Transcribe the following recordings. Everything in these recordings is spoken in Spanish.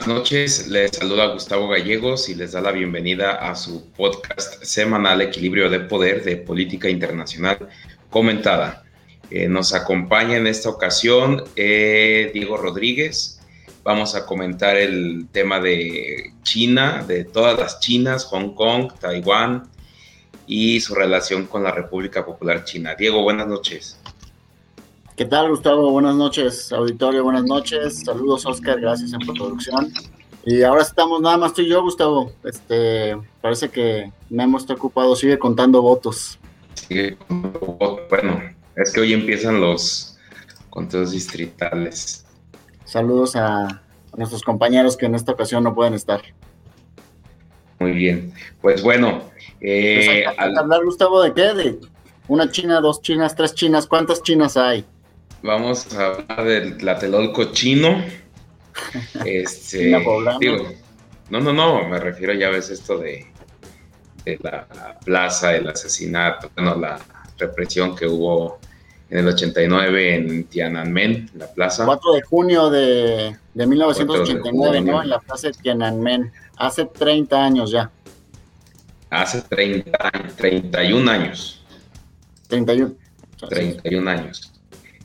Buenas noches, les saluda Gustavo Gallegos y les da la bienvenida a su podcast semanal Equilibrio de Poder de Política Internacional Comentada. Eh, nos acompaña en esta ocasión eh, Diego Rodríguez. Vamos a comentar el tema de China, de todas las Chinas, Hong Kong, Taiwán y su relación con la República Popular China. Diego, buenas noches. ¿Qué tal, Gustavo? Buenas noches, auditorio, buenas noches. Saludos, Oscar, gracias en producción. Y ahora estamos nada más tú y yo, Gustavo. Este, parece que Memo está ocupado, sigue contando votos. Sigue contando votos. Bueno, es que hoy empiezan los conteos distritales. Saludos a, nuestros compañeros que en esta ocasión no pueden estar. Muy bien. Pues bueno. Eh, pues hablar, Gustavo, de qué? De una China, dos Chinas, tres Chinas. ¿Cuántas Chinas hay? Vamos a hablar del Tlatelolco chino. Este, no, no, no, me refiero ya ves esto de, la plaza, el asesinato, bueno, la represión que hubo en el 89 en Tiananmen, la plaza. 4 de junio de, 1989, ¿no? En la plaza de Tiananmen, hace 30 años ya. Hace 30, 31 años. 31. 31 años.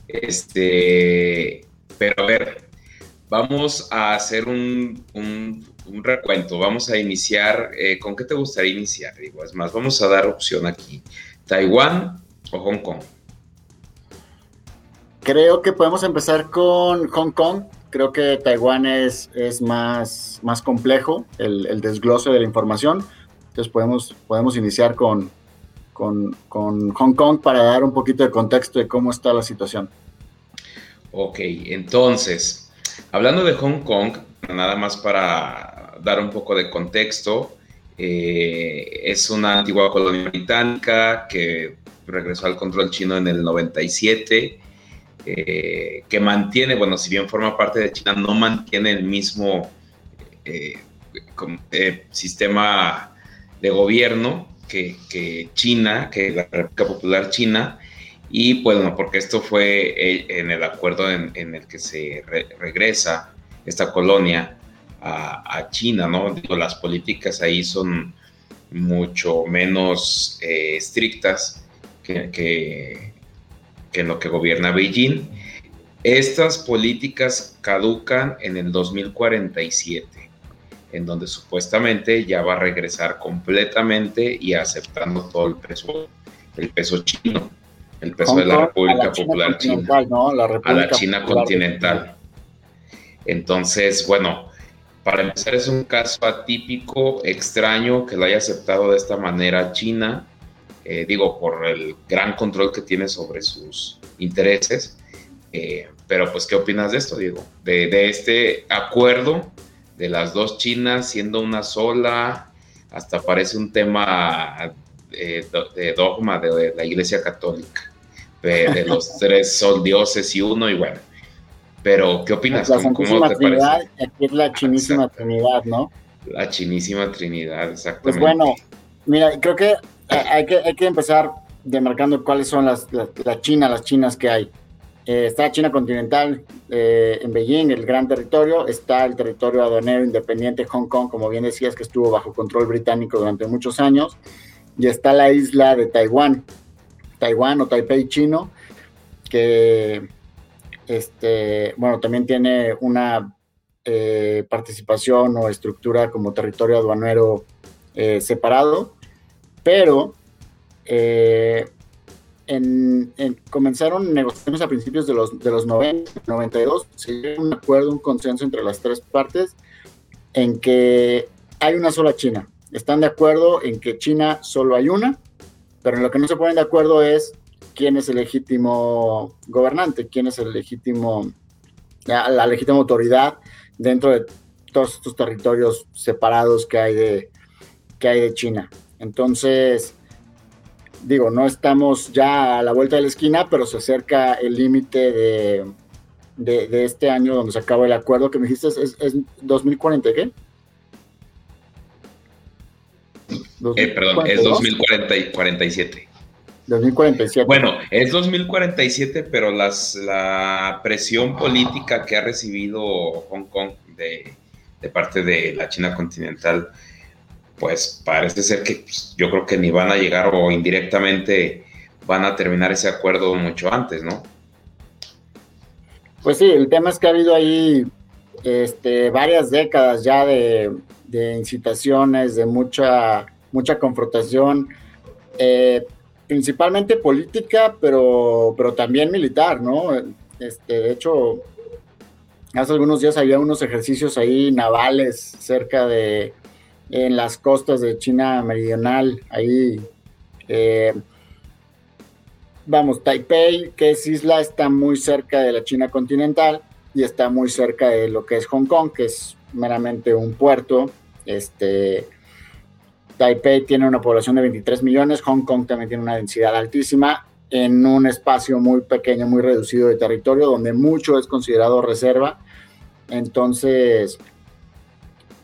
Este, pero a ver, vamos a hacer un, recuento. Vamos a iniciar. Eh, ¿Con qué te gustaría iniciar? Digo, es más, vamos a dar opción aquí: ¿Taiwán o Hong Kong? Creo que podemos empezar con Hong Kong. Creo que Taiwán es, es más, más complejo el, el desglose de la información. Entonces podemos, podemos iniciar con, con, Hong Kong para dar un poquito de contexto de cómo está la situación. Ok, entonces, hablando de Hong Kong, nada más para dar un poco de contexto, eh, es una antigua colonia británica que regresó al control chino en el 97, eh, que mantiene, bueno, si bien forma parte de China, no mantiene el mismo eh, sistema de gobierno que, China, que la República Popular China, y bueno, porque esto fue eh, en el acuerdo en, el que se regresa esta colonia a, China, ¿no? las políticas ahí son mucho menos eh, estrictas que, que, que en lo que gobierna Beijing. Estas políticas caducan en el 2047 en donde supuestamente ya va a regresar completamente y aceptando todo el peso, el peso chino, el peso de la República Popular China, a la China continental. Entonces, bueno, para empezar es un caso atípico, extraño que lo haya aceptado de esta manera China, eh, digo, por el gran control que tiene sobre sus intereses. Eh, pero pues, ¿qué opinas de esto, Diego? De, de este acuerdo de las dos Chinas siendo una sola, hasta parece un tema eh, de, dogma de, la Iglesia Católica, de, los tres son dioses y uno, y bueno. Pero, ¿qué opinas? La ¿Cómo, te Trinidad, Aquí es la chinísima Trinidad, ¿no? La chinísima Trinidad, exactamente. Pues bueno, mira, creo que hay que, hay que empezar demarcando cuáles son las, las, la China, las chinas que hay. Eh, está China continental eh, en Beijing, el gran territorio. Está el territorio aduanero independiente Hong Kong, como bien decías, que estuvo bajo control británico durante muchos años. Y está la isla de Taiwán, Taiwán o Taipei chino, que este, bueno, también tiene una eh, participación o estructura como territorio aduanero separado, pero en, comenzaron negociaciones a principios de los, de los 90, 92, se llegó un acuerdo, un consenso entre las tres partes en que hay una sola China. Están de acuerdo en que China solo hay una, pero en lo que no se ponen de acuerdo es quién es el legítimo gobernante, quién es el legítimo, la, la legítima autoridad dentro de todos estos territorios separados que hay de, que hay de China. Entonces, digo, no estamos ya a la vuelta de la esquina, pero se acerca el límite de, de, este año donde se acaba el acuerdo que me dijiste, ¿es, es 2040 qué? Eh, perdón, es 2047. 2047. Bueno, es 2047, pero las, la presión política que ha recibido Hong Kong de, de parte de la China continental, pues parece ser que pues, yo creo que ni van a llegar o indirectamente van a terminar ese acuerdo mucho antes, ¿no? Pues sí, el tema es que ha habido ahí este, varias décadas ya de, incitaciones, de mucha, mucha confrontación, eh, principalmente política, pero, pero también militar, ¿no? Este, de hecho, hace algunos días había unos ejercicios ahí navales cerca de, en las costas de China Meridional, ahí. Eh, vamos, Taipei, que es isla, está muy cerca de la China continental y está muy cerca de lo que es Hong Kong, que es meramente un puerto. Este, Taipei tiene una población de 23 millones, Hong Kong también tiene una densidad altísima en un espacio muy pequeño, muy reducido de territorio, donde mucho es considerado reserva. Entonces,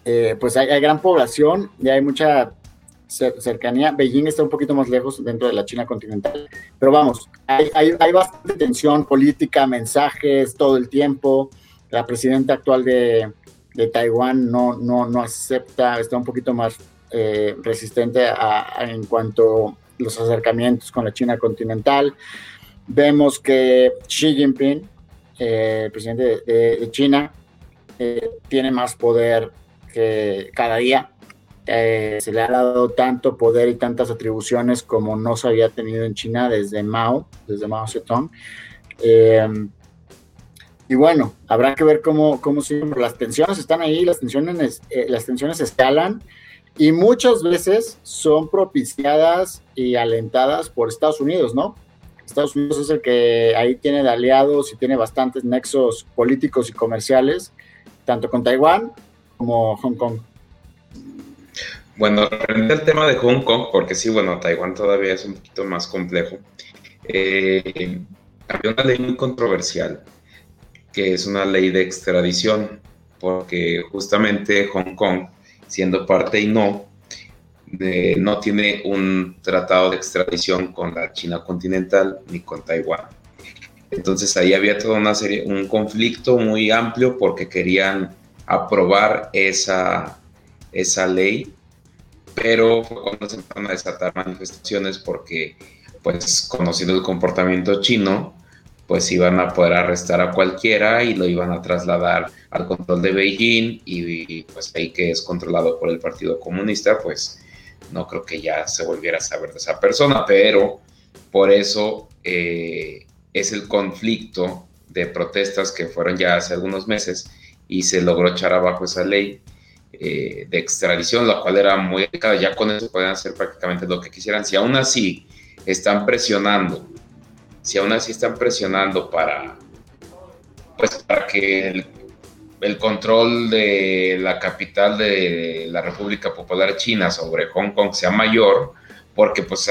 eh, pues hay, gran población y hay mucha cercanía. Beijing está un poquito más lejos dentro de la China continental. Pero vamos, hay, hay, bastante tensión política, mensajes todo el tiempo. La presidenta actual de, de Taiwán no, no, no acepta, está un poquito más eh, resistente en cuanto a los acercamientos con la China continental. Vemos que Xi Jinping, eh, presidente de, China, tiene más poder que cada día eh, se le ha dado tanto poder y tantas atribuciones como no se había tenido en China desde Mao, desde Mao Zedong. Eh, y bueno, habrá que ver cómo, cómo siguen. Las tensiones están ahí, las tensiones, eh, las tensiones escalan y muchas veces son propiciadas y alentadas por Estados Unidos, ¿no? Estados Unidos es el que ahí tiene de aliados y tiene bastantes nexos políticos y comerciales, tanto con Taiwán como Hong Kong. Bueno, referente al tema de Hong Kong, porque sí, bueno, Taiwán todavía es un poquito más complejo. Eh, había una ley muy controversial, que es una ley de extradición, porque justamente Hong Kong, siendo parte y no, no tiene un tratado de extradición con la China continental ni con Taiwán. Entonces ahí había toda una serie, un conflicto muy amplio porque querían aprobar esa, esa ley pero cuando se empezaron a desatar manifestaciones porque, pues, conociendo el comportamiento chino, pues iban a poder arrestar a cualquiera y lo iban a trasladar al control de Beijing y, pues ahí que es controlado por el Partido Comunista, pues no creo que ya se volviera a saber de esa persona, pero por eso eh, es el conflicto de protestas que fueron ya hace algunos meses y se logró echar abajo esa ley eh, de extradición, la cual era muy delicada. Ya con eso pueden hacer prácticamente lo que quisieran. Si aún así están presionando, si aún así están presionando para, pues para que el, control de la capital de la República Popular China sobre Hong Kong sea mayor, porque pues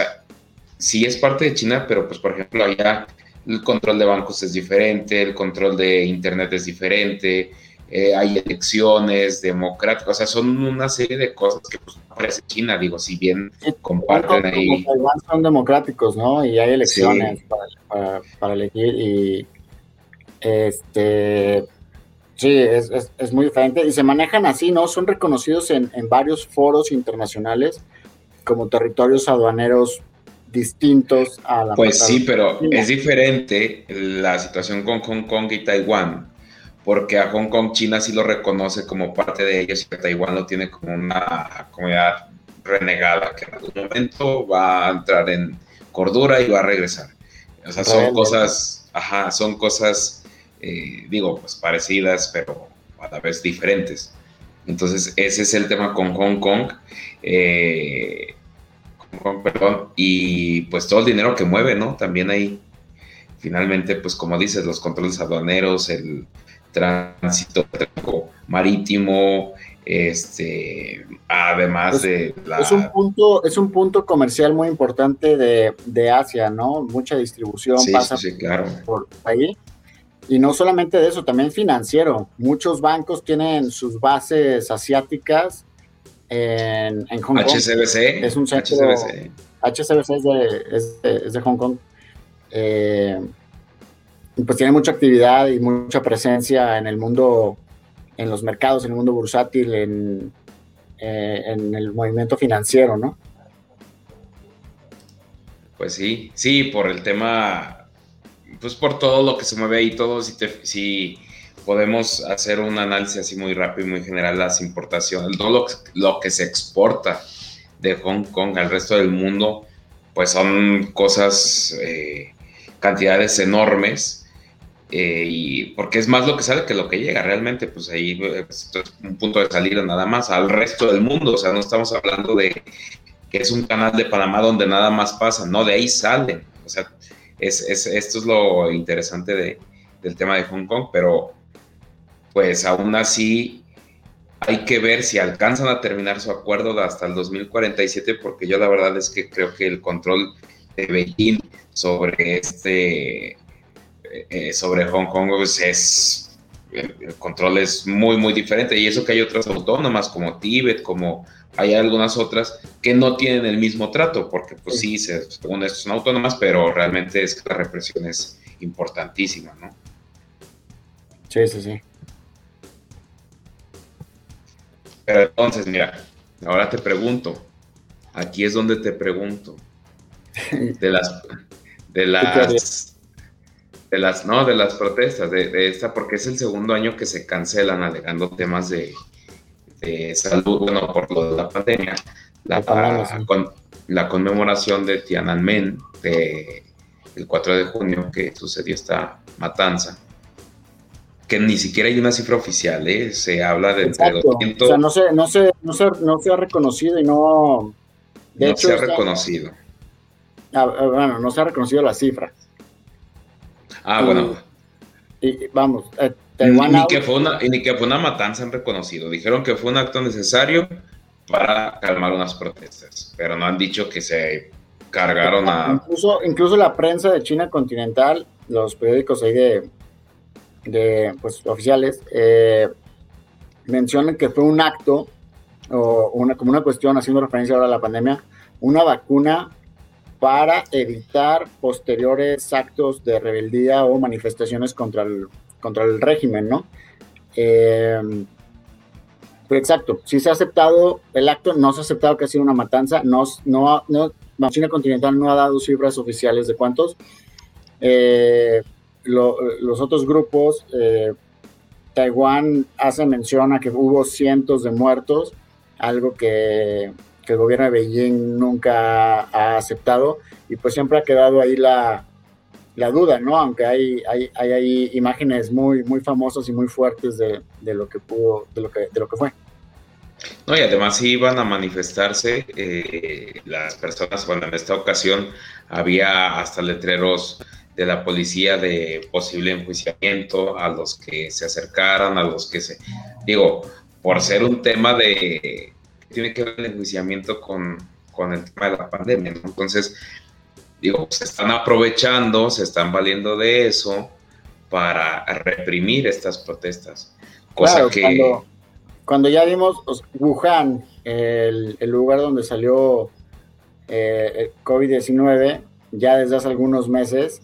sí es parte de China, pero pues por ejemplo allá el control de bancos es diferente, el control de Internet es diferente, eh, hay elecciones democráticas, o sea, son una serie de cosas que pues, parece China, digo, si bien comparten ahí. Son democráticos, ¿no? Y hay elecciones para, elegir y este sí, es, muy diferente y se manejan así, ¿no? Son reconocidos en, varios foros internacionales como territorios aduaneros distintos a la Pues sí, pero es diferente la situación con Hong Kong y Taiwán porque a Hong Kong China sí lo reconoce como parte de ellos y a Taiwán lo tiene como una comunidad renegada que en algún momento va a entrar en cordura y va a regresar. O sea, son cosas, ajá, son cosas, eh, digo, pues parecidas, pero a la vez diferentes. Entonces, ese es el tema con Hong Kong. Eh, Hong Kong, perdón, y pues todo el dinero que mueve, ¿no? También ahí, finalmente, pues como dices, los controles aduaneros, el, tránsito marítimo, este, además de la... Es un, punto, es un punto comercial muy importante de, Asia, ¿no? Mucha distribución pasa por ahí. Y no solamente de eso, también financiero. Muchos bancos tienen sus bases asiáticas en, Hong Kong. HCBC. Es un centro... HCBC, HCBC es, de, es, de, Hong Kong. Eh, pues tiene mucha actividad y mucha presencia en el mundo en los mercados, en el mundo bursátil, en, eh, en el movimiento financiero, ¿no? Pues sí, sí, por el tema, pues por todo lo que se mueve ahí, todo, si, si podemos hacer un análisis así muy rápido y muy general, las importaciones, todo lo, lo que se exporta de Hong Kong al resto del mundo, pues son cosas, eh, cantidades enormes eh, y porque es más lo que sale que lo que llega realmente, pues ahí pues, es un punto de salida nada más al resto del mundo, o sea, no estamos hablando de que es un canal de Panamá donde nada más pasa, no, de ahí salen, o sea, es, esto es lo interesante de, del tema de Hong Kong, pero pues aún así hay que ver si alcanzan a terminar su acuerdo hasta el 2047, porque yo la verdad es que creo que el control de Beijing sobre este eh, sobre Hong Kong pues, es el control es muy muy diferente. Y eso que hay otras autónomas como Tíbet como hay algunas otras que no tienen el mismo trato porque pues sí, según esto son autónomas pero realmente es que la represión es importantísima no sí sí sí. Pero entonces mira ahora te pregunto aquí es donde te pregunto de las de las de las, no, de las protestas, de, esta, porque es el segundo año que se cancelan alegando temas de, salud, bueno, por lo de la pandemia, la, con, la conmemoración de Tiananmen, de, el 4 de junio, que sucedió esta matanza, que ni siquiera hay una cifra oficial, ¿eh? se habla de entre 200... O sea, no se, no, se, no, se, no se ha reconocido y no... De no se ha reconocido. Ah, ah, bueno, no se ha reconocido la cifra Ah, bueno. Y, vamos, eh, Ni que, fue una, ni que fue una matanza han reconocido. Dijeron que fue un acto necesario para calmar unas protestas, pero no han dicho que se cargaron a... Incluso, incluso la prensa de China continental, los periódicos ahí de, de pues, oficiales, eh, mencionan que fue un acto o una, como una cuestión, haciendo referencia ahora a la pandemia, una vacuna para evitar posteriores actos de rebeldía o manifestaciones contra el, contra el régimen, ¿no? Eh, exacto, si se ha aceptado el acto, no se ha aceptado que ha sido una matanza, no, no, no China continental no ha dado cifras oficiales de cuántos. Eh, los otros grupos, eh, Taiwán hace mención a que hubo cientos de muertos, algo que que el gobierno de Beijing nunca ha aceptado y pues siempre ha quedado ahí la, duda, ¿no? Aunque hay, hay, hay, imágenes muy, muy famosas y muy fuertes de, lo que pudo, de lo que, de lo que fue. No, y además iban a manifestarse eh, las personas, bueno, en esta ocasión había hasta letreros de la policía de posible enjuiciamiento a los que se acercaran, a los que se, digo, por ser un tema de, tiene que ver el enjuiciamiento con, con el tema de la pandemia. Entonces, digo, se están aprovechando, se están valiendo de eso para reprimir estas protestas. Cosa que... Cuando, ya vimos Wuhan, el, lugar donde salió eh, el COVID-19, ya desde hace algunos meses,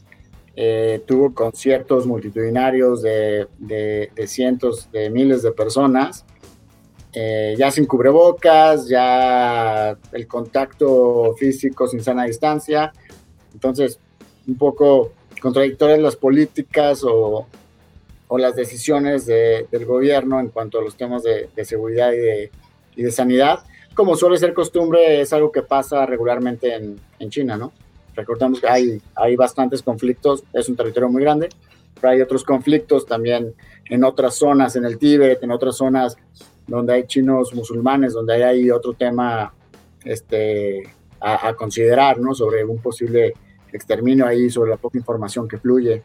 eh, tuvo conciertos multitudinarios de, de, cientos de miles de personas eh, ya sin cubrebocas, ya el contacto físico sin sana distancia. Entonces, un poco contradictorias las políticas o, las decisiones del gobierno en cuanto a los temas de, seguridad y de, sanidad. Como suele ser costumbre, es algo que pasa regularmente en, China, ¿no? Recordamos que hay, hay bastantes conflictos, es un territorio muy grande, pero hay otros conflictos también en otras zonas, en el Tíbet, en otras zonas donde hay chinos musulmanes, donde hay otro tema este, a, considerar, ¿no? Sobre un posible exterminio ahí, sobre la poca información que fluye.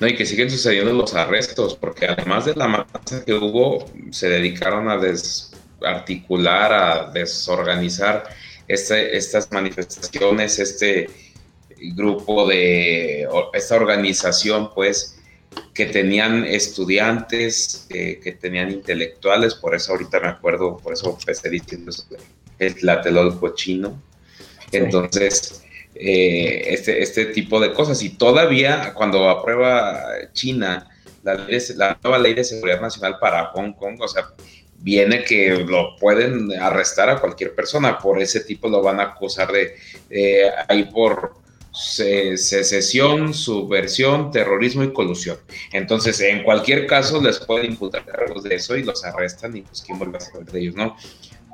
No, y que siguen sucediendo los arrestos, porque además de la matanza que hubo, se dedicaron a desarticular, a desorganizar este, estas manifestaciones, este grupo de, esta organización, pues, que tenían estudiantes, eh, que tenían intelectuales, por eso ahorita me acuerdo, por eso empecé diciendo el tlatelolco chino. Entonces, eh, este, este tipo de cosas. Y todavía cuando aprueba China la, la nueva ley de seguridad nacional para Hong Kong, o sea, viene que lo pueden arrestar a cualquier persona, por ese tipo lo van a acusar de eh, ahí por secesión, subversión, terrorismo y colusión. Entonces, en cualquier caso, les pueden imputar cargos de eso y los arrestan y pues quién vuelve a saber de ellos, ¿no?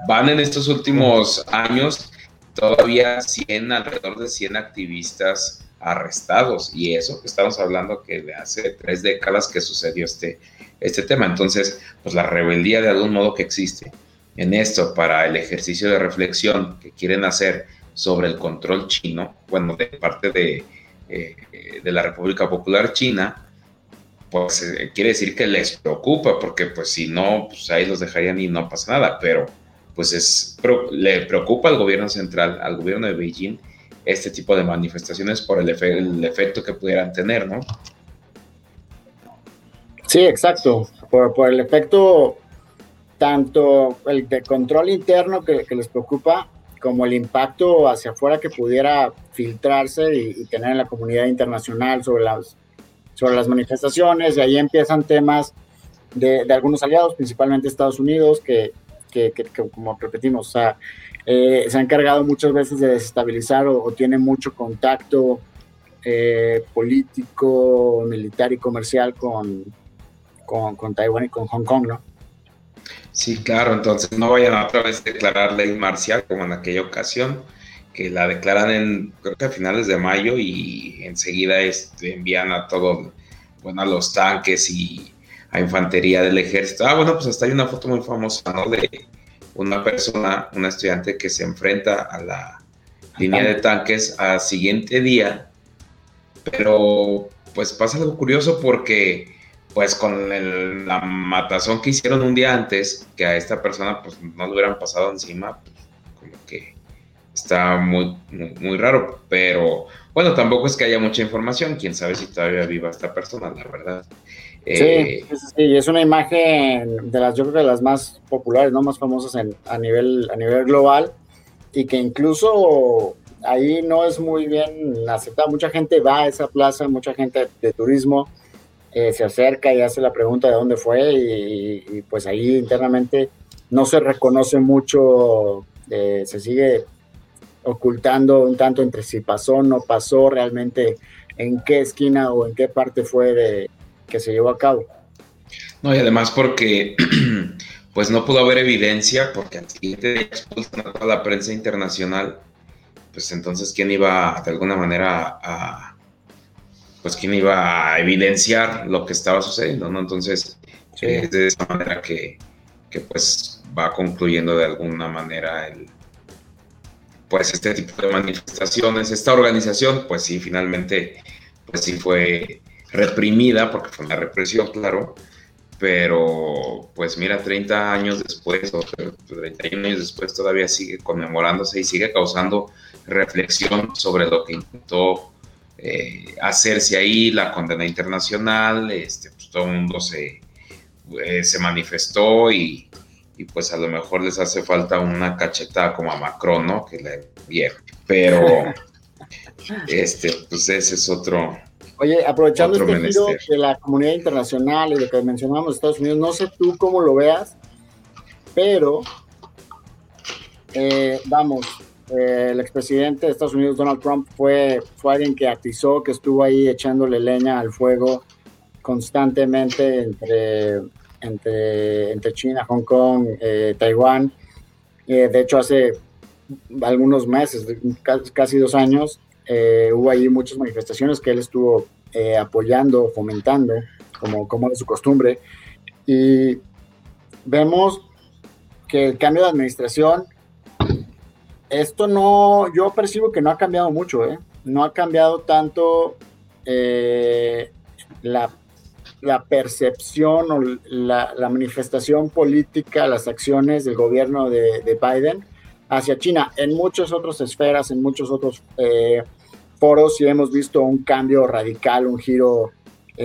Van en estos últimos años todavía 100, alrededor de 100 activistas arrestados y eso que estamos hablando que de hace tres décadas que sucedió este, este tema. Entonces, pues la rebeldía de algún modo que existe en esto para el ejercicio de reflexión que quieren hacer sobre el control chino, bueno, de parte de, eh, de la República Popular China, pues eh, quiere decir que les preocupa, porque pues si no, pues ahí los dejarían y no pasa nada, pero pues es, le preocupa al gobierno central, al gobierno de Beijing, este tipo de manifestaciones por el, el efecto que pudieran tener, ¿no? Sí, exacto, por, por el efecto tanto el de control interno que, que les preocupa, como el impacto hacia afuera que pudiera filtrarse y, tener en la comunidad internacional sobre las, sobre las manifestaciones, y ahí empiezan temas de, algunos aliados, principalmente Estados Unidos, que, que, como repetimos, o sea, eh, se ha encargado muchas veces de desestabilizar o, o tiene mucho contacto eh, político, militar y comercial con, con, con Taiwán y con Hong Kong, ¿no? Sí, claro, entonces no vayan a otra vez declarar ley marcial como en aquella ocasión, que la declaran en, creo que a finales de mayo y enseguida este, envían a todos, bueno, a los tanques y a infantería del ejército. Ah, bueno, pues hasta hay una foto muy famosa, ¿no? De una persona, una estudiante que se enfrenta a la línea de tanques al siguiente día, pero pues pasa algo curioso porque pues con el, la matazón que hicieron un día antes, que a esta persona pues no le hubieran pasado encima, pues, como que está muy, muy, raro, pero bueno, tampoco es que haya mucha información, quién sabe si todavía viva esta persona, la verdad. Sí, sí, sí, es una imagen de las, yo creo que de las más populares, no más famosas en, a, nivel, a nivel global, y que incluso ahí no es muy bien aceptada. Mucha gente va a esa plaza, mucha gente de turismo, eh, se acerca y hace la pregunta de dónde fue y, pues ahí internamente no se reconoce mucho, eh, se sigue ocultando un tanto entre si pasó, no pasó, realmente en qué esquina o en qué parte fue de que se llevó a cabo. No, y además porque pues no pudo haber evidencia, porque al siguiente día a la prensa internacional, pues entonces quién iba de alguna manera a pues quién iba a evidenciar lo que estaba sucediendo, ¿no? Entonces, es de esa manera que, pues va concluyendo de alguna manera el, pues este tipo de manifestaciones, esta organización, pues sí, finalmente, pues sí fue reprimida, porque fue una represión, claro, pero pues mira, 30 años después, o 31 años después, todavía sigue conmemorándose y sigue causando reflexión sobre lo que intentó eh, hacerse ahí la condena internacional, este, pues todo el mundo se, eh, se manifestó y, pues a lo mejor les hace falta una cachetada como a Macron, ¿no? Que le vieron. Pero este, pues ese es otro. Oye, aprovechando este giro de la comunidad internacional y de que mencionamos Estados Unidos, no sé tú cómo lo veas, pero eh, vamos, eh, el expresidente de Estados Unidos, Donald Trump, fue, fue alguien que atizó, que estuvo ahí echándole leña al fuego constantemente entre, entre, entre China, Hong Kong, eh, Taiwán. Eh, de hecho, hace algunos meses, casi dos años, hubo ahí muchas manifestaciones que él estuvo apoyando, fomentando, como, como su costumbre. Y vemos que el cambio de administración esto no, yo percibo que no ha cambiado mucho, ¿eh? No ha cambiado tanto eh, la, percepción o la, manifestación política, las acciones del gobierno de, Biden hacia China. En muchas otras esferas, en muchos otros eh, foros, sí hemos visto un cambio radical, un giro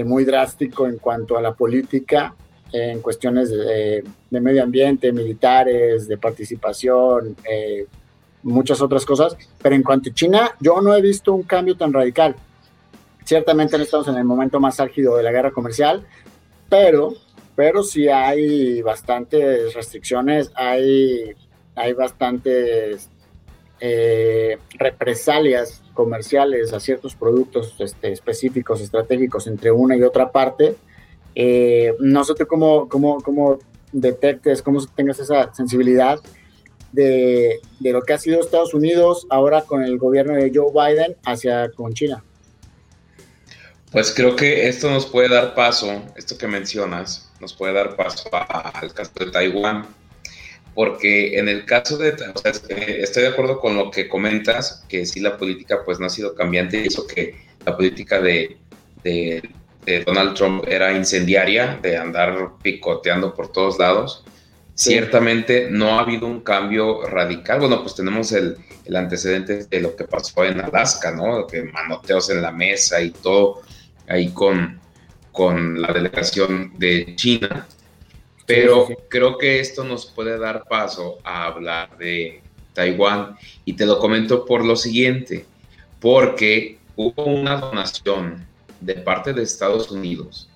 muy drástico en cuanto a la política en cuestiones de, de, medio ambiente, militares, de participación, eh, muchas otras cosas, pero en cuanto a China, yo no he visto un cambio tan radical. Ciertamente no estamos en el momento más álgido de la guerra comercial, pero, pero sí hay bastantes restricciones, hay, hay bastantes eh, represalias comerciales a ciertos productos este, específicos, estratégicos entre una y otra parte. Eh, no sé tú cómo, cómo, cómo detectes, cómo tengas esa sensibilidad de, de, lo que ha sido Estados Unidos ahora con el gobierno de Joe Biden hacia con China. Pues creo que esto nos puede dar paso, esto que mencionas, nos puede dar paso al caso de Taiwán, porque en el caso de, o sea, estoy de acuerdo con lo que comentas, que sí la política pues no ha sido cambiante, y eso que la política de, de, Donald Trump era incendiaria, de andar picoteando por todos lados. Ciertamente no ha habido un cambio radical. Bueno, pues tenemos el, el antecedente de lo que pasó en Alaska, ¿no? Que manoteos en la mesa y todo ahí con, con la delegación de China pero creo que esto nos puede dar paso a hablar de Taiwán y te lo comento por lo siguiente, porque hubo una donación de parte de Estados Unidos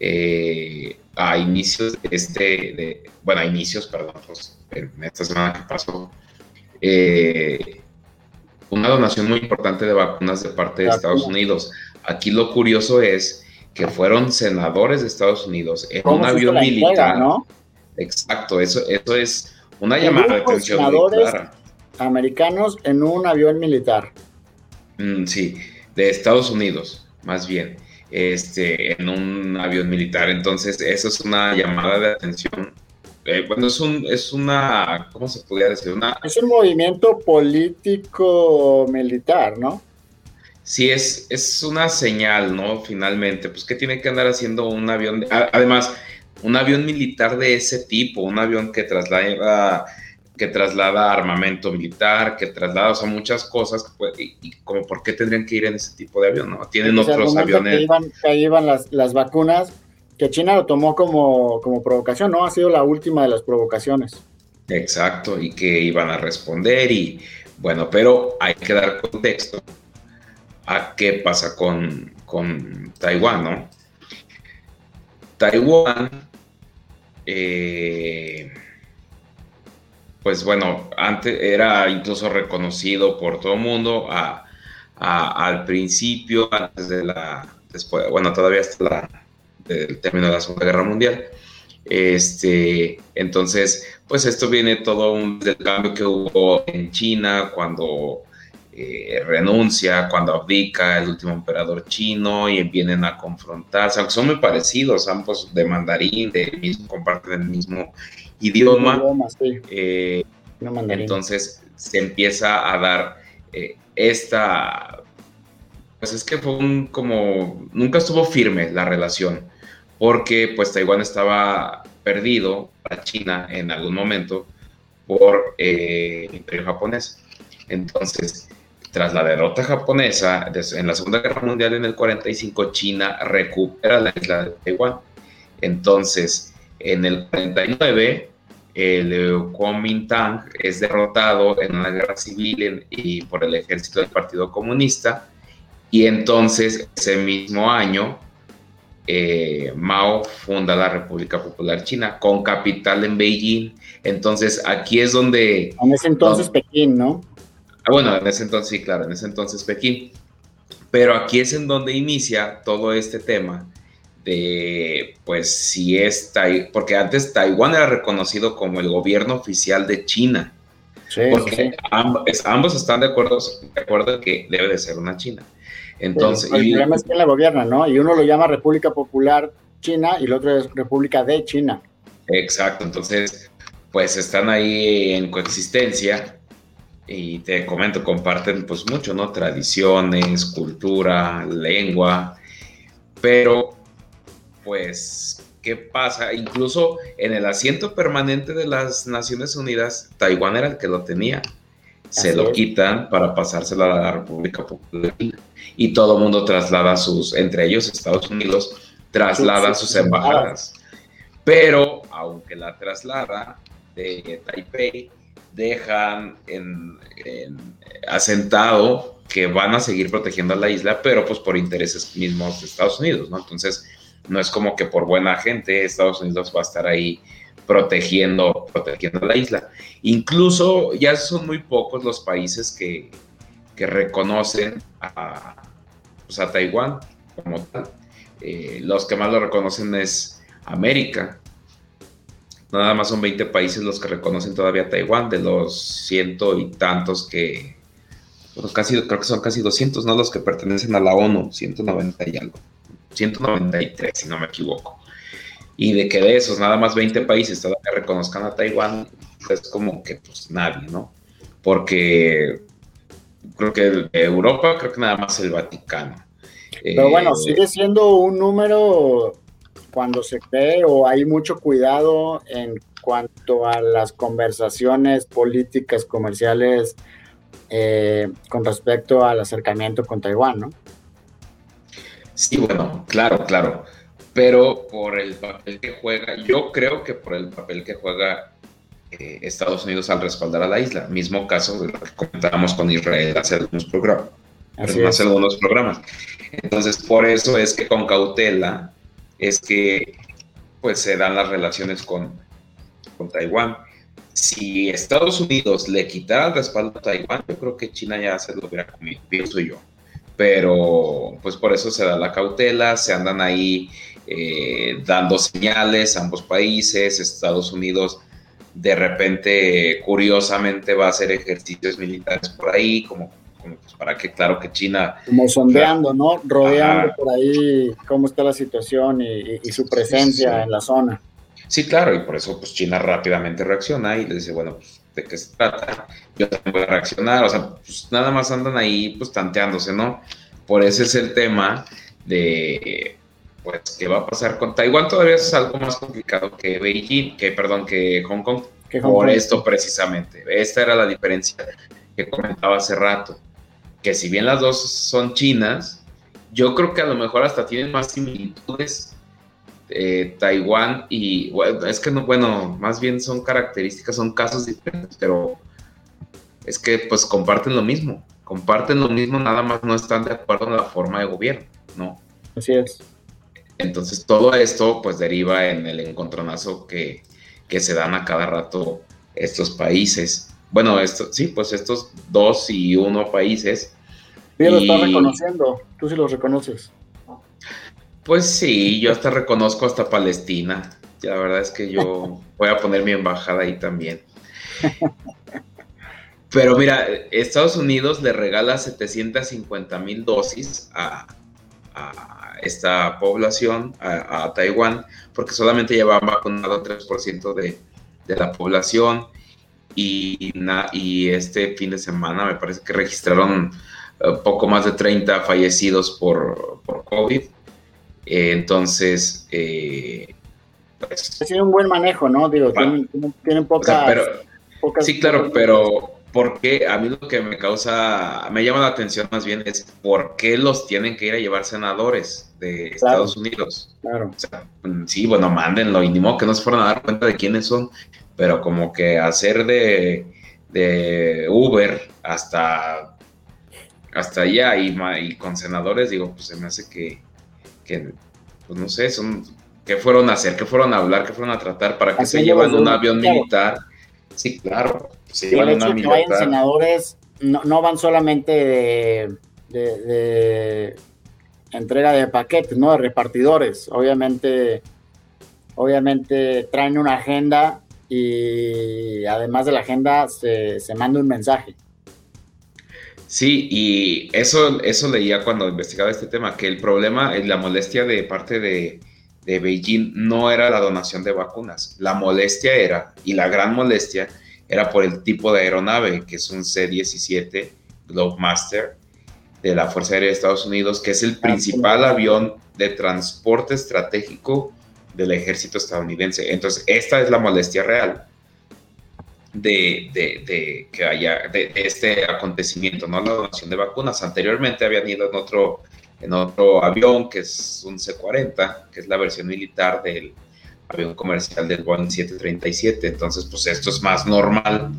eh, a inicios de este, de, bueno, a inicios, perdón, pues, en esta semana que pasó, eh, una donación muy importante de vacunas de parte de Estados Unidos. Aquí lo curioso es que fueron senadores de Estados Unidos en un avión militar. ¿no? Exacto, eso, eso es una llamada de atención senadores americanos en un avión militar. Mm, sí, de Estados Unidos, más bien, este, en un avión militar. Entonces, eso es una llamada de atención. Eh, bueno, es, un, es una, ¿cómo se podría decir? Una, es un movimiento político militar, ¿no? sí es, es una señal, ¿no? Finalmente, pues que tiene que andar haciendo un avión, además, un avión militar de ese tipo, un avión que traslada, que traslada armamento militar, que traslada, o sea, muchas cosas, y, como por qué tendrían que ir en ese tipo de avión, ¿no? Tienen otros aviones. Que iban, que iban las, las, vacunas, que China lo tomó como, como provocación, ¿no? Ha sido la última de las provocaciones. Exacto, y que iban a responder, y bueno, pero hay que dar contexto a qué pasa con, Taiwán, ¿no? Taiwán, eh, pues bueno, antes era incluso reconocido por todo el mundo al principio, antes de la, después, bueno, todavía hasta la, el término de la Segunda Guerra Mundial. Este, entonces, pues esto viene todo del cambio que hubo en China cuando eh, renuncia, cuando abdica el último emperador chino y vienen a confrontarse, aunque son muy parecidos, ambos de mandarín, de mismo, comparten el mismo idioma. Eh, entonces se empieza a dar eh, esta, pues es que fue un como, nunca estuvo firme la relación, porque pues Taiwán estaba perdido a China en algún momento por el imperio japonés. Entonces, tras la derrota japonesa en la Segunda Guerra Mundial en el 45, China recupera la isla de Taiwán. Entonces, en el 49, el Kuomintang es derrotado en una guerra civil y por el ejército del Partido Comunista. Y entonces, ese mismo año, eh, Mao funda la República Popular China con capital en Beijing. Entonces, aquí es donde... En ese entonces Pekín, ¿no? Ah, bueno, en ese entonces, sí, claro, en ese entonces Pekín. Pero aquí es en donde inicia todo este tema de, pues, si es porque antes Taiwán era reconocido como el gobierno oficial de China. Sí, porque Ambos, están de acuerdo, de acuerdo que debe de ser una China. Entonces, el problema es que la gobierna, ¿no? Y uno lo llama República Popular China y el otro es República de China. Exacto, entonces, pues están ahí en coexistencia y te comento, comparten pues mucho, ¿no? Tradiciones, cultura, lengua, pero pues, ¿qué pasa? Incluso en el asiento permanente de las Naciones Unidas, Taiwán era el que lo tenía. Se lo quitan para pasárselo a la República Popular y todo el mundo traslada sus, entre ellos Estados Unidos, traslada sus embajadas. Pero, aunque la traslada de Taipei, dejan en, asentado que van a seguir protegiendo a la isla, pero pues por intereses mismos de Estados Unidos, ¿no? Entonces, no es como que por buena gente Estados Unidos va a estar ahí protegiendo, protegiendo la isla. Incluso ya son muy pocos los países que, reconocen a, pues, Taiwán como tal. Eh, los que más lo reconocen es América. Nada más son 20 países los que reconocen todavía a Taiwán, de los ciento y tantos que, casi, creo que son casi 200, ¿no? Los que pertenecen a la ONU, 190 y algo. 193, si no me equivoco. Y de que de esos nada más 20 países todavía reconozcan a Taiwán, es como que pues nadie, ¿no? Porque creo que de Europa, creo que nada más el Vaticano. Pero bueno, eh, sigue siendo un número cuando se cree o hay mucho cuidado en cuanto a las conversaciones políticas, comerciales eh, con respecto al acercamiento con Taiwán, ¿no? Sí, bueno, claro, claro. Pero por el papel que juega, yo creo que por el papel que juega eh, Estados Unidos al respaldar a la isla. Mismo caso de lo que comentábamos con Israel hace algunos programas. Hace algunos programas. Entonces, por eso es que con cautela es que pues se dan las relaciones con, con Taiwán si Estados Unidos le quitara el respaldo a Taiwán, yo creo que China ya se lo hubiera comido, pienso yo. Pero pues por eso se da la cautela, se andan ahí eh, dando señales a ambos países, Estados Unidos de repente curiosamente va a hacer ejercicios militares por ahí, como, pues, para que claro que China... Como sondeando, ¿no? Rodeando por ahí cómo está la situación y, su presencia en la zona. Sí, claro, y por eso pues China rápidamente reacciona y le dice, bueno, pues, ¿de qué se trata? Yo también voy a reaccionar, o sea, pues nada más andan ahí pues tanteándose, ¿no? Por ese es el tema de, pues, ¿qué va a pasar con Taiwán? Todavía es algo más complicado que Beijing, que, perdón, que Hong Kong, por esto precisamente. Esta era la diferencia que comentaba hace rato, que si bien las dos son chinas, yo creo que a lo mejor hasta tienen más similitudes eh, Taiwán y bueno, es que no, bueno, más bien son características, son casos diferentes, pero es que pues comparten lo mismo, comparten lo mismo, nada más no están de acuerdo en la forma de gobierno, ¿no? Así es. Entonces todo esto pues deriva en el encontronazo que, que se dan a cada rato estos países. Bueno, esto, sí, pues estos dos y uno países. Sí, lo está reconociendo, tú sí los reconoces. Pues sí, yo hasta reconozco hasta Palestina. La verdad es que yo voy a poner mi embajada ahí también. Pero mira, Estados Unidos le regala 750 mil dosis a, esta población, a, Taiwán, porque solamente lleva vacunado 3% de, de la población. Y, este fin de semana me parece que registraron eh, poco más de 30 fallecidos por COVID entonces, eh, pues, tiene un buen manejo, ¿no? Digo, tienen, tienen, pocas, Sí, claro, pero ¿por qué? A mí lo que me causa, me llama la atención más bien es por qué los tienen que ir a llevar senadores de Estados Unidos. Claro. Mm, sí, bueno, mándenlo y ni modo que no se fueran a dar cuenta de quiénes son, pero como que hacer de, de Uber hasta, hasta allá y, y con senadores, digo, pues se me hace que que, pues no sé, son, ¿qué fueron a hacer? ¿Qué fueron a hablar? ¿Qué fueron a tratar? ¿Para que se llevan un avión militar? Sí, claro, se llevan una que vayan senadores no, van solamente de, entrega de paquetes, ¿no? De repartidores. Obviamente, obviamente traen una agenda y además de la agenda se, se manda un mensaje. Sí, y eso, eso leía cuando investigaba este tema, que el problema, la molestia de parte de, Beijing no era la donación de vacunas. La molestia era, y la gran molestia, era por el tipo de aeronave, que es un C-17 Globemaster de la Fuerza Aérea de Estados Unidos, que es el principal avión de transporte estratégico del ejército estadounidense. Entonces, esta es la molestia real de, que haya este acontecimiento, no la donación de vacunas. Anteriormente habían ido en otro, en otro avión que es un C-40, que es la versión militar del avión comercial del Boeing 737. Entonces, pues esto es más normal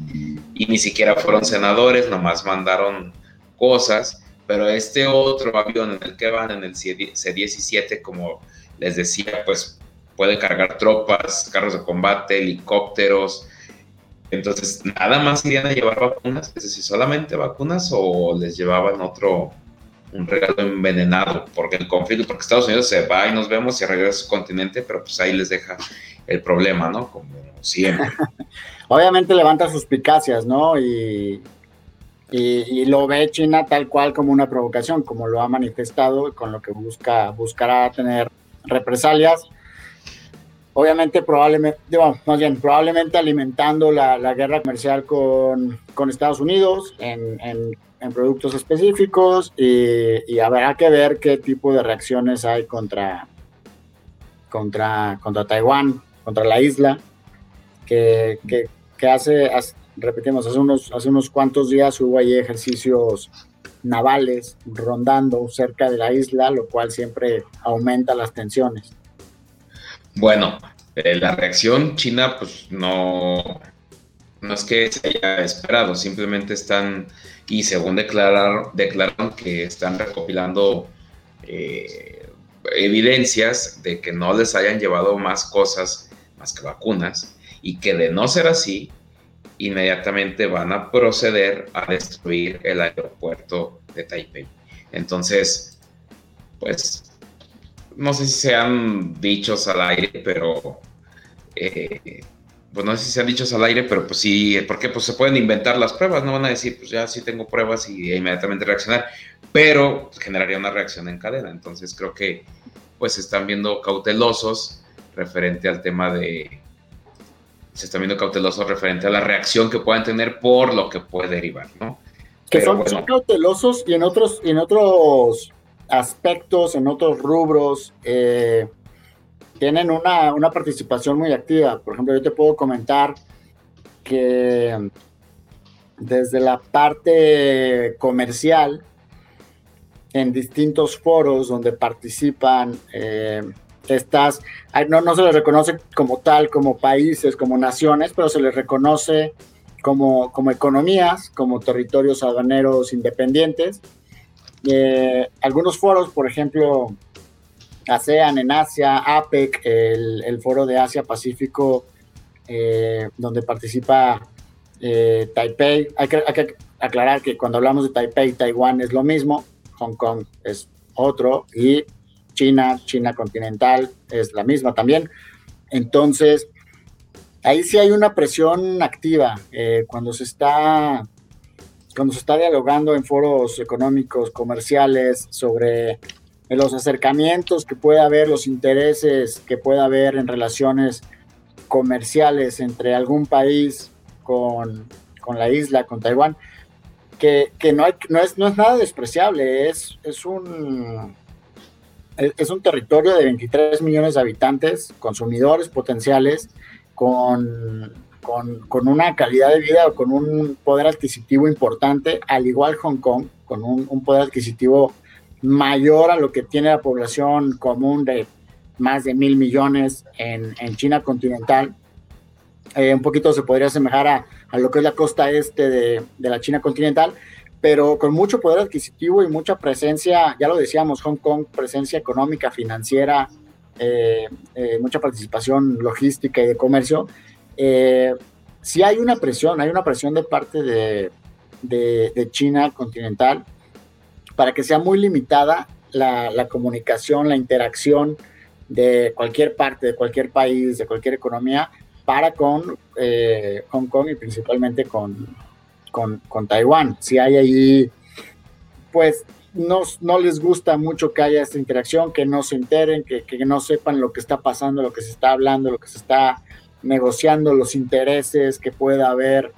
y ni siquiera fueron senadores, nomás mandaron cosas. Pero este otro avión en el que van, en el C-17, como les decía, pues puede cargar tropas, carros de combate, helicópteros. Entonces, nada más irían a llevar vacunas, es decir, solamente vacunas o les llevaban otro, un regalo envenenado, porque el conflicto, porque Estados Unidos se va y nos vemos y regresa a su continente, pero pues ahí les deja el problema, ¿no? Como siempre. Obviamente levanta suspicacias, ¿no? Y, y, lo ve China tal cual como una provocación, como lo ha manifestado, con lo que busca, buscará tener represalias. Obviamente, probablemente, probablemente alimentando la, guerra comercial con, Estados Unidos en, productos específicos y, habrá que ver qué tipo de reacciones hay contra, contra, contra Taiwán, contra la isla, que, que, que hace, repetimos, hace unos, hace unos cuantos días hubo ahí ejercicios navales rondando cerca de la isla, lo cual siempre aumenta las tensiones. Bueno, eh, la reacción china, pues no, no es que se haya esperado, simplemente están, y según declarar, declararon que están recopilando eh, evidencias de que no les hayan llevado más cosas, más que vacunas, y que de no ser así, inmediatamente van a proceder a destruir el aeropuerto de Taipei. Entonces, pues, no sé si sean dichos al aire, pero, eh, pues no sé si sean dichos al aire, pero pues sí, porque pues se pueden inventar las pruebas, no van a decir, pues ya sí tengo pruebas y inmediatamente reaccionar, pero generaría una reacción en cadena. Entonces creo que pues están viendo cautelosos referente al tema de, se está viendo cautelosos referente a la reacción que puedan tener por lo que puede derivar, ¿no? Que son, cautelosos y en otros, en otros aspectos, en otros rubros, eh, tienen una, una, participación muy activa. Por ejemplo, yo te puedo comentar que desde la parte comercial, en distintos foros donde participan eh, estas, no, no se les reconoce como tal, como países, como naciones, pero se les reconoce como, como economías, como territorios aduaneros independientes. Algunos foros, por ejemplo, ASEAN en Asia, APEC, el, foro de Asia-Pacífico, eh, donde participa eh, Taipei. Hay que, hay que aclarar que cuando hablamos de Taipei, Taiwán es lo mismo, Hong Kong es otro, y China, China continental, es la misma también. Entonces, ahí sí hay una presión activa eh, cuando se está cuando se está dialogando en foros económicos, comerciales, sobre los acercamientos que pueda haber, los intereses que pueda haber en relaciones comerciales entre algún país con, con la isla, con Taiwán, que, que no, no, es, no es nada despreciable, es, es un es un territorio de 23 millones de habitantes, consumidores potenciales, con, con, una calidad de vida o con un poder adquisitivo importante, al igual Hong Kong, con un, poder adquisitivo mayor a lo que tiene la población común de más de mil millones en, China continental. Eh, un poquito se podría asemejar a, a, lo que es la costa este de, de la China continental, pero con mucho poder adquisitivo y mucha presencia, ya lo decíamos, Hong Kong, presencia económica, financiera, eh, eh, mucha participación logística y de comercio, eh, sí hay una presión, hay una presión de parte de, China continental para que sea muy limitada la, comunicación, la interacción de cualquier parte, de cualquier país, de cualquier economía, para con Hong Kong y principalmente con, con, con Taiwán. Si hay ahí, pues no, no, les gusta mucho que haya esta interacción, que no se enteren, que, que, no sepan lo que está pasando, lo que se está hablando, lo que se está negociando, los intereses que pueda haber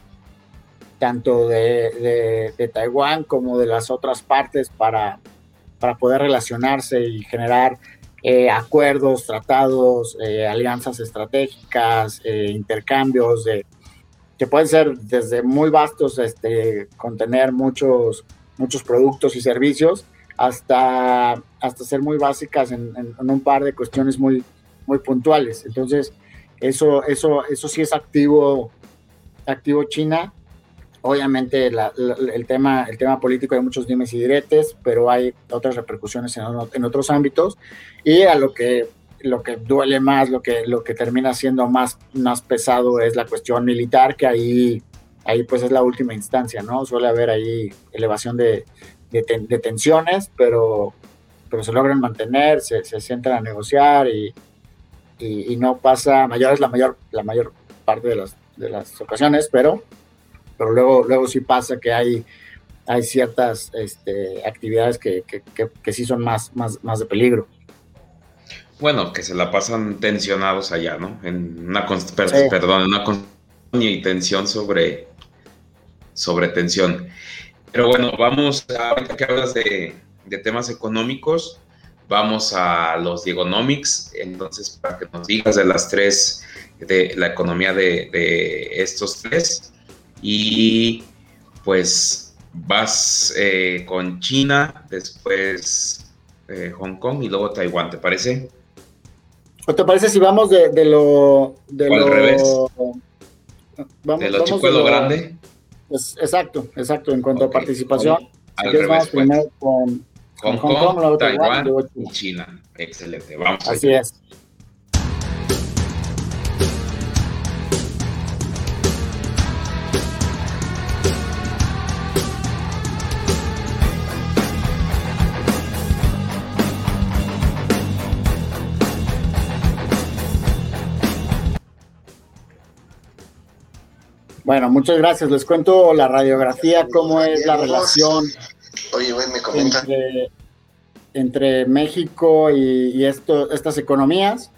tanto de, de, Taiwán como de las otras partes para, para poder relacionarse y generar eh, acuerdos, tratados, eh, alianzas estratégicas, eh, intercambios que pueden ser desde muy vastos, este, contener muchos, muchos productos y servicios, hasta, hasta ser muy básicas en, un par de cuestiones muy, muy puntuales. Entonces, eso, eso, eso sí es activo, activo China. Obviamente el, tema, el tema político hay muchos dimes y diretes, pero hay otras repercusiones en, en otros ámbitos. Y a lo que lo que duele más, lo que, lo que termina siendo más, más pesado es la cuestión militar, que ahí, ahí pues es la última instancia, ¿no? Suele haber ahí elevación de, de, tensiones, pero, pero se logran mantener, se, se sientan a negociar y, y, no pasa, mayor es la mayor, la mayor parte de las, de las ocasiones, pero, pero luego, luego sí pasa que hay hay ciertas este, actividades que, que, que, sí son más, más, más de peligro. Bueno, que se la pasan tensionados allá, ¿no? En una, perdón, una y tensión sobre, sobre tensión. Pero bueno, vamos, ahorita que hablas de, de temas económicos, vamos a los Diegonomics, entonces para que nos digas de las tres, de la economía de, de estos tres, y pues vas eh, con China, después eh, Hong Kong y luego Taiwán, ¿te parece? ¿O te parece si vamos de, lo... De lo, al revés. Vamos, de lo chico lo grande. Pues, exacto, exacto, en cuanto a participación. al revés, pues. con, Hong, Kong, Taiwán, y China. Excelente, vamos. Así es. Bueno, muchas gracias. Les cuento la radiografía, cómo es la relación entre, México y, esto, estas economías.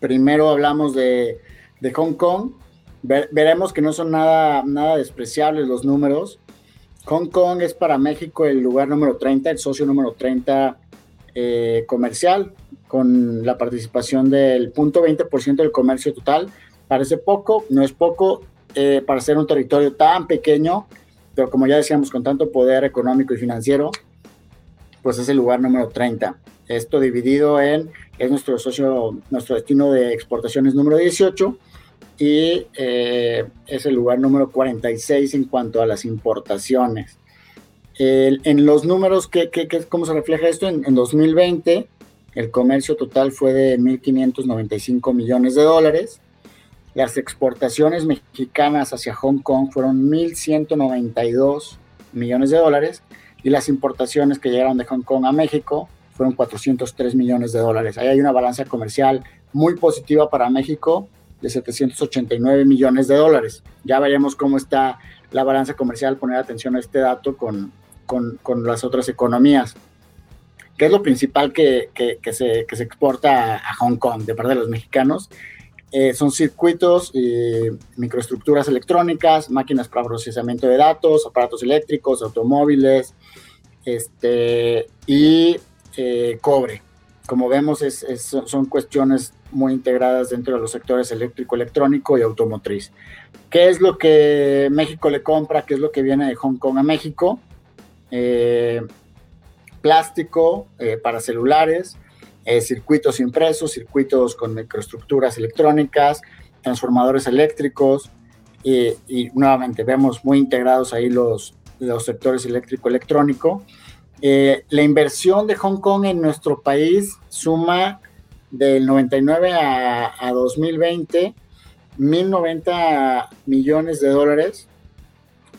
Primero hablamos de, Hong Kong. veremos que no son nada, nada despreciables los números. Hong Kong es para México el lugar número 30, el socio número 30 eh, comercial, con la participación del 0.20% del comercio total. Parece poco, no es poco, eh, para ser un territorio tan pequeño, pero como ya decíamos, con tanto poder económico y financiero, pues es el lugar número 30. Esto dividido en, es nuestro socio, nuestro destino de exportaciones número 18 y eh, es el lugar número 46 en cuanto a las importaciones. en los números, ¿qué, qué, cómo se refleja esto? En, en 2020, el comercio total fue de 1.595 millones de dólares las exportaciones mexicanas hacia Hong Kong fueron 1.192 millones de dólares y las importaciones que llegaron de Hong Kong a México fueron 403 millones de dólares. Ahí hay una balanza comercial muy positiva para México de 789 millones de dólares. Ya veremos cómo está la balanza comercial, poner atención a este dato con, con, con las otras economías. ¿Qué es lo principal que, que, que, se, que se exporta a Hong Kong de parte de los mexicanos? Eh, son circuitos, y microestructuras electrónicas, máquinas para procesamiento de datos, aparatos eléctricos, automóviles, este, y eh, cobre. Como vemos, son cuestiones muy integradas dentro de los sectores eléctrico, electrónico y automotriz. ¿Qué es lo que México le compra? ¿Qué es lo que viene de Hong Kong a México? Eh, plástico para celulares, eh, circuitos impresos, circuitos con microestructuras electrónicas, transformadores eléctricos y, nuevamente vemos muy integrados ahí los, los sectores eléctrico-electrónico. Eh, la inversión de Hong Kong en nuestro país suma del 99 a, a 2020 1.090 millones de dólares.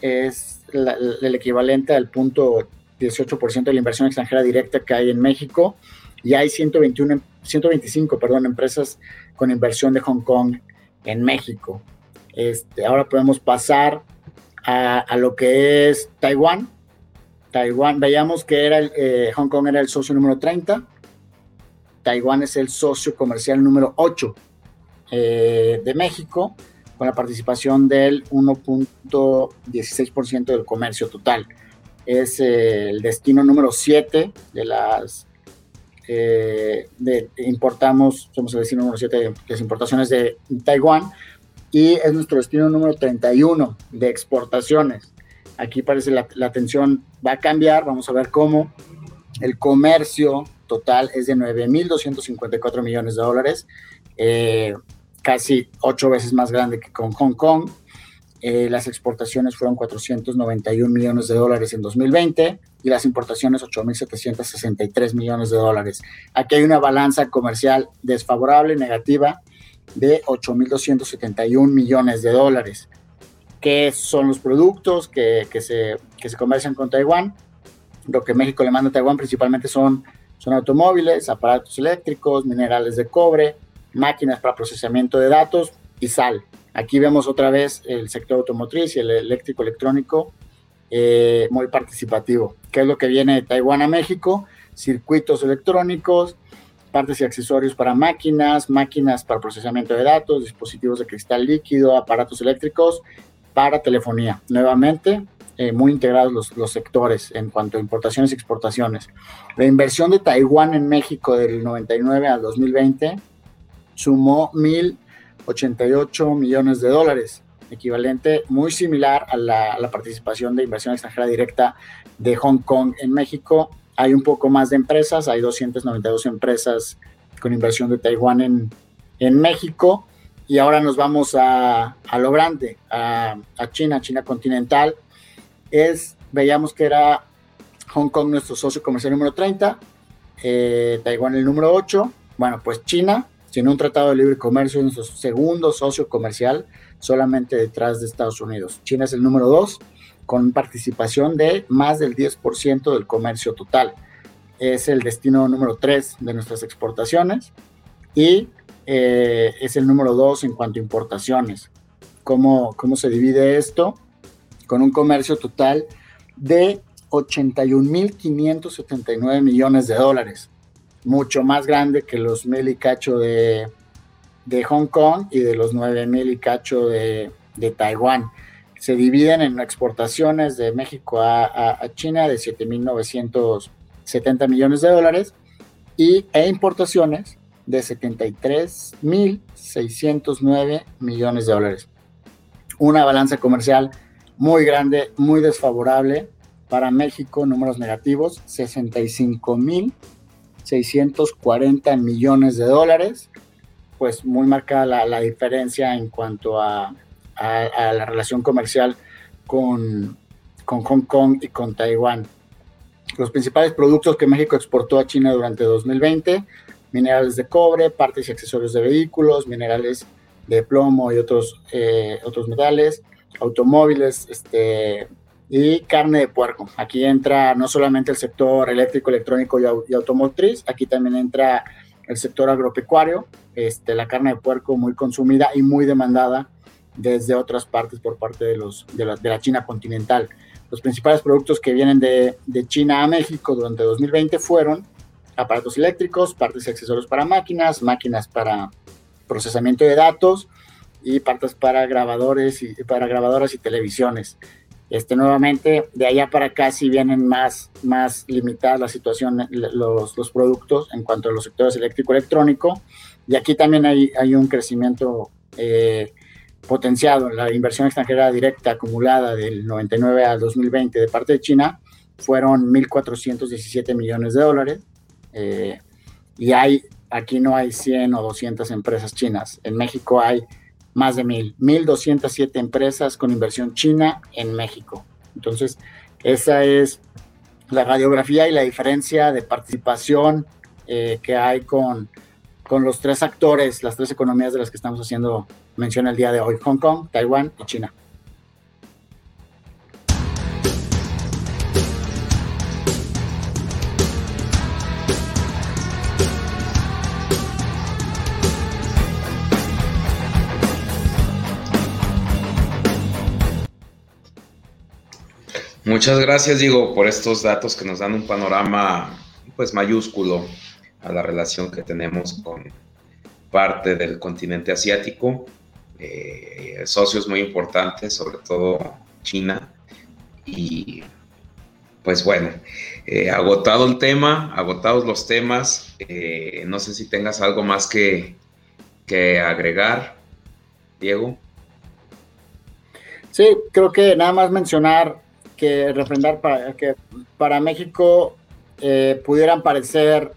Es el equivalente al punto 18% de la inversión extranjera directa que hay en México y hay 121, 125 perdón, empresas con inversión de Hong Kong en México. Este, ahora podemos pasar a, lo que es Taiwán. Taiwán, veíamos que era eh, Hong Kong era el socio número 30, Taiwán es el socio comercial número 8 eh, de México, con la participación del 1.16% del comercio total. Es eh, el destino número 7 de las eh, de, importamos, somos el destino número 7 de las importaciones de Taiwán y es nuestro destino número 31 de exportaciones. Aquí parece la, la atención va a cambiar, vamos a ver cómo. El comercio total es de 9.254 millones de dólares, eh, casi ocho veces más grande que con Hong Kong. Eh, las exportaciones fueron 491 millones de dólares en 2020 y las importaciones 8.763 millones de dólares. Aquí hay una balanza comercial desfavorable, negativa, de 8.271 millones de dólares. ¿Qué son los productos que, se, que se comercian con Taiwán? Lo que México le manda a Taiwán principalmente son, son automóviles, aparatos eléctricos, minerales de cobre, máquinas para procesamiento de datos y sal. Aquí vemos otra vez el sector automotriz y el eléctrico electrónico eh, muy participativo. ¿Qué es lo que viene de Taiwán a México? Circuitos electrónicos, partes y accesorios para máquinas, máquinas para procesamiento de datos, dispositivos de cristal líquido, aparatos eléctricos para telefonía. Nuevamente, eh, muy integrados los, los, sectores en cuanto a importaciones y exportaciones. La inversión de Taiwán en México del 99 al 2020 sumó 1.088 millones de dólares, equivalente muy similar a la, participación de inversión extranjera directa de Hong Kong en México. Hay un poco más de empresas, hay 292 empresas con inversión de Taiwán en, en México. Y ahora nos vamos a, a lo grande, a, a, China, China continental. Es, veíamos que era Hong Kong nuestro socio comercial número 30, eh, Taiwán el número 8. Bueno, pues China tiene un tratado de libre comercio, en su segundo socio comercial, solamente detrás de Estados Unidos. China es el número dos, con participación de más del 10% del comercio total. Es el destino número tres de nuestras exportaciones y eh, es el número dos en cuanto a importaciones. ¿Cómo, ¿Cómo se divide esto? Con un comercio total de 81.579 millones de dólares mucho más grande que los mil y cacho de, Hong Kong y de los nueve mil y cacho de, Taiwán. Se dividen en exportaciones de México a, China de 7.970 millones de dólares y, e importaciones de 73.609 millones de dólares. Una balanza comercial muy grande, muy desfavorable para México, números negativos, 65.000 640 millones de dólares, pues muy marcada la, diferencia en cuanto a, la relación comercial con, con Hong Kong y con Taiwán. Los principales productos que México exportó a China durante 2020, minerales de cobre, partes y accesorios de vehículos, minerales de plomo y otros, eh, otros metales, automóviles, este, y carne de puerco. Aquí entra no solamente el sector eléctrico, electrónico y, automotriz, aquí también entra el sector agropecuario, este, la carne de puerco muy consumida y muy demandada desde otras partes por parte de, los, de, la, China continental. Los principales productos que vienen de, de China a México durante 2020 fueron aparatos eléctricos, partes y accesorios para máquinas, máquinas para procesamiento de datos y partes para grabadores y para grabadoras y televisiones. Este, nuevamente, de allá para acá sí vienen más, más limitadas la situación, los, los productos en cuanto a los sectores eléctrico-electrónico. Y aquí también hay, hay un crecimiento eh, potenciado. La inversión extranjera directa acumulada del 99 al 2020 de parte de China fueron 1.417 millones de dólares. Eh, y hay, aquí no hay 100 o 200 empresas chinas. En México hay más de mil, 1.207 empresas con inversión china en México. Entonces, esa es la radiografía y la diferencia de participación eh, que hay con, con los tres actores, las tres economías de las que estamos haciendo mención el día de hoy, Hong Kong, Taiwán y China. Muchas gracias, Diego, por estos datos que nos dan un panorama pues mayúsculo a la relación que tenemos con parte del continente asiático, eh, socios muy importantes, sobre todo China. Y pues bueno, eh, agotado el tema, agotados los temas, eh, no sé si tengas algo más que, que agregar, Diego. Sí, creo que nada más mencionar que refrendar para que para México eh, pudieran parecer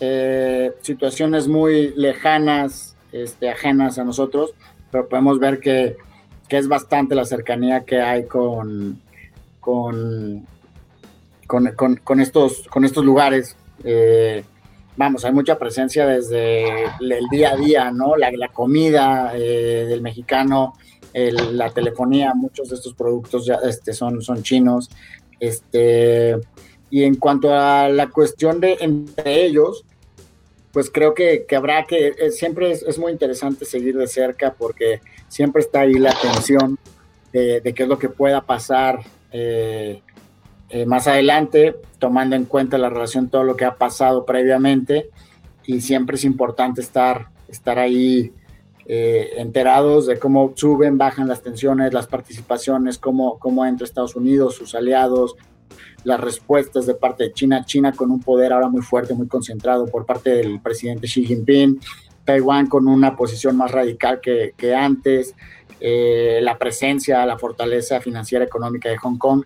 eh, situaciones muy lejanas, este, ajenas a nosotros, pero podemos ver que que es bastante la cercanía que hay con, con, con, estos, con estos lugares. Eh, vamos, hay mucha presencia desde el día a día, ¿no? La, comida eh, del mexicano, la telefonía, muchos de estos productos ya este, son, son chinos. Este, y en cuanto a la cuestión de entre ellos, pues creo que, habrá que, eh, siempre es, muy interesante seguir de cerca porque siempre está ahí la tensión de, qué es lo que pueda pasar eh, eh, más adelante, tomando en cuenta la relación, todo lo que ha pasado previamente, y siempre es importante estar, estar ahí enterados de cómo suben, bajan las tensiones, las participaciones, cómo, cómo entra Estados Unidos, sus aliados, las respuestas de parte de China, China con un poder ahora muy fuerte, muy concentrado por parte del presidente Xi Jinping, Taiwán con una posición más radical que, que antes, eh, la presencia, la fortaleza financiera económica de Hong Kong.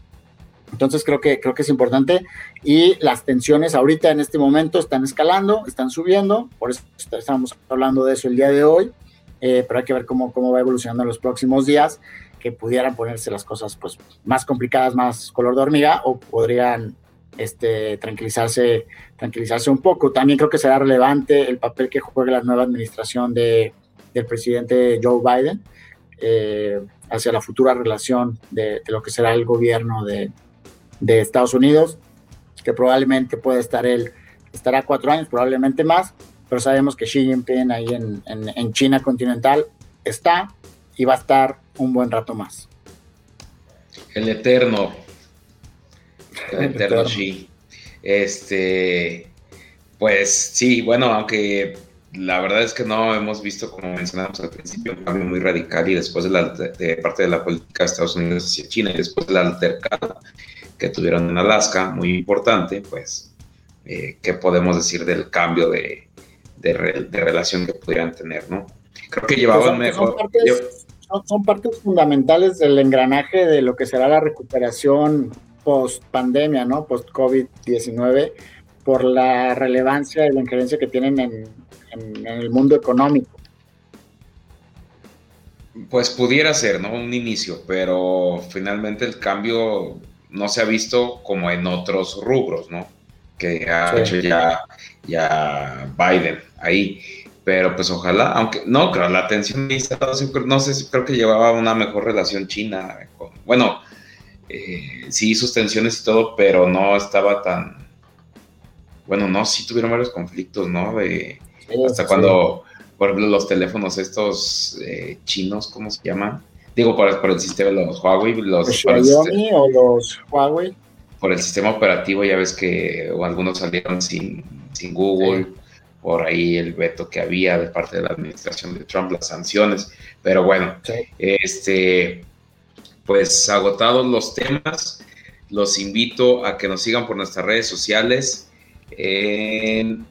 Entonces creo que, creo que es importante y las tensiones ahorita en este momento están escalando, están subiendo, por eso estamos hablando de eso el día de hoy, eh, pero hay que ver cómo, cómo va evolucionando en los próximos días que pudieran ponerse las cosas pues más complicadas, más color de hormiga o podrían este, tranquilizarse, tranquilizarse un poco. También creo que será relevante el papel que juegue la nueva administración de, del presidente Joe Biden eh, hacia la futura relación de, lo que será el gobierno de, de, Estados Unidos, que probablemente puede estar él, estará cuatro años, probablemente más, pero sabemos que Xi Jinping ahí en, en, en China continental está y va a estar un buen rato más. El eterno. El eterno sí. Este, pues sí, bueno, aunque la verdad es que no hemos visto, como mencionamos al principio, un cambio muy radical y después de, la, de parte de la política de Estados Unidos hacia China y después del altercado que tuvieron en Alaska, muy importante, pues, eh, ¿qué podemos decir del cambio de, de, relación que pudieran tener, no? Creo que llevaban pues mejor son, partes fundamentales del engranaje de lo que será la recuperación post pandemia, ¿no? Post COVID-19, por la relevancia y la injerencia que tienen en, el mundo económico. Pues pudiera ser, ¿no? Un inicio, pero finalmente el cambio no se ha visto como en otros rubros, ¿no? Que ha hecho ya, ya Biden ahí. Pero pues ojalá, aunque no, creo, la atención no sé, creo que llevaba una mejor relación China. bueno, eh, sí, sus tensiones y todo, pero no estaba tan. Bueno, no, sí tuvieron varios conflictos, ¿no? De, hasta cuando, por ejemplo, los teléfonos estos eh, chinos, ¿cómo se llaman? Digo, por, por el sistema de los Huawei, los. Xiaomi o los Huawei? Por el sistema operativo, ya ves que algunos salieron sin, sin Google por ahí el veto que había de parte de la administración de Trump, las sanciones. Pero bueno, este, pues agotados los temas, los invito a que nos sigan por nuestras redes sociales en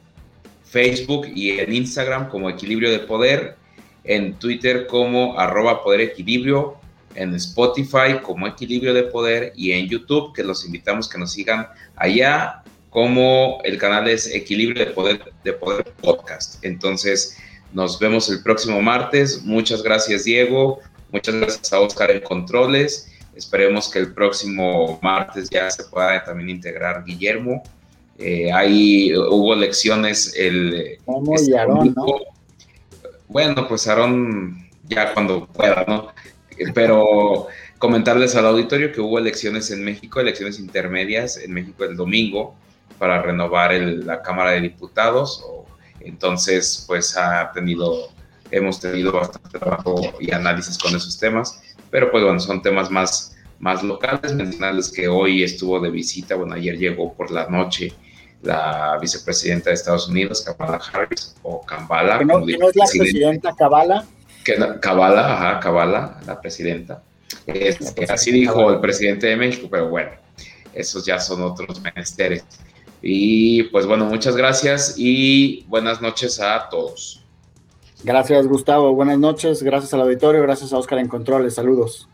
Facebook y en Instagram como Equilibrio de Poder, en Twitter como arroba Poder Equilibrio, en Spotify como Equilibrio de Poder y en YouTube, que los invitamos que nos sigan allá como el canal es Equilibrio de Poder, de Poder Podcast. Entonces, nos vemos el próximo martes. Muchas gracias, Diego. Muchas gracias a Oscar en Controles. Esperemos que el próximo martes ya se pueda también integrar Guillermo. Eh, ahí hubo lecciones el... Este Aarón, ¿no? Bueno, pues Aarón ya cuando pueda, ¿no? Pero comentarles al auditorio que hubo elecciones en México, elecciones intermedias en México el domingo para renovar la Cámara de Diputados. entonces, pues ha tenido, hemos tenido bastante trabajo y análisis con esos temas, pero pues bueno, son temas más, más locales. Mencionarles que hoy estuvo de visita, bueno, ayer llegó por la noche la vicepresidenta de Estados Unidos, Kamala Harris, o Kamala. ¿Que no, es la presidenta Kamala? Que Kamala, ajá, Kamala, la presidenta. así dijo el presidente de México, pero bueno, esos ya son otros menesteres. Y pues bueno, muchas gracias y buenas noches a todos. Gracias Gustavo, buenas noches, gracias al auditorio, gracias a Oscar en Controles, saludos.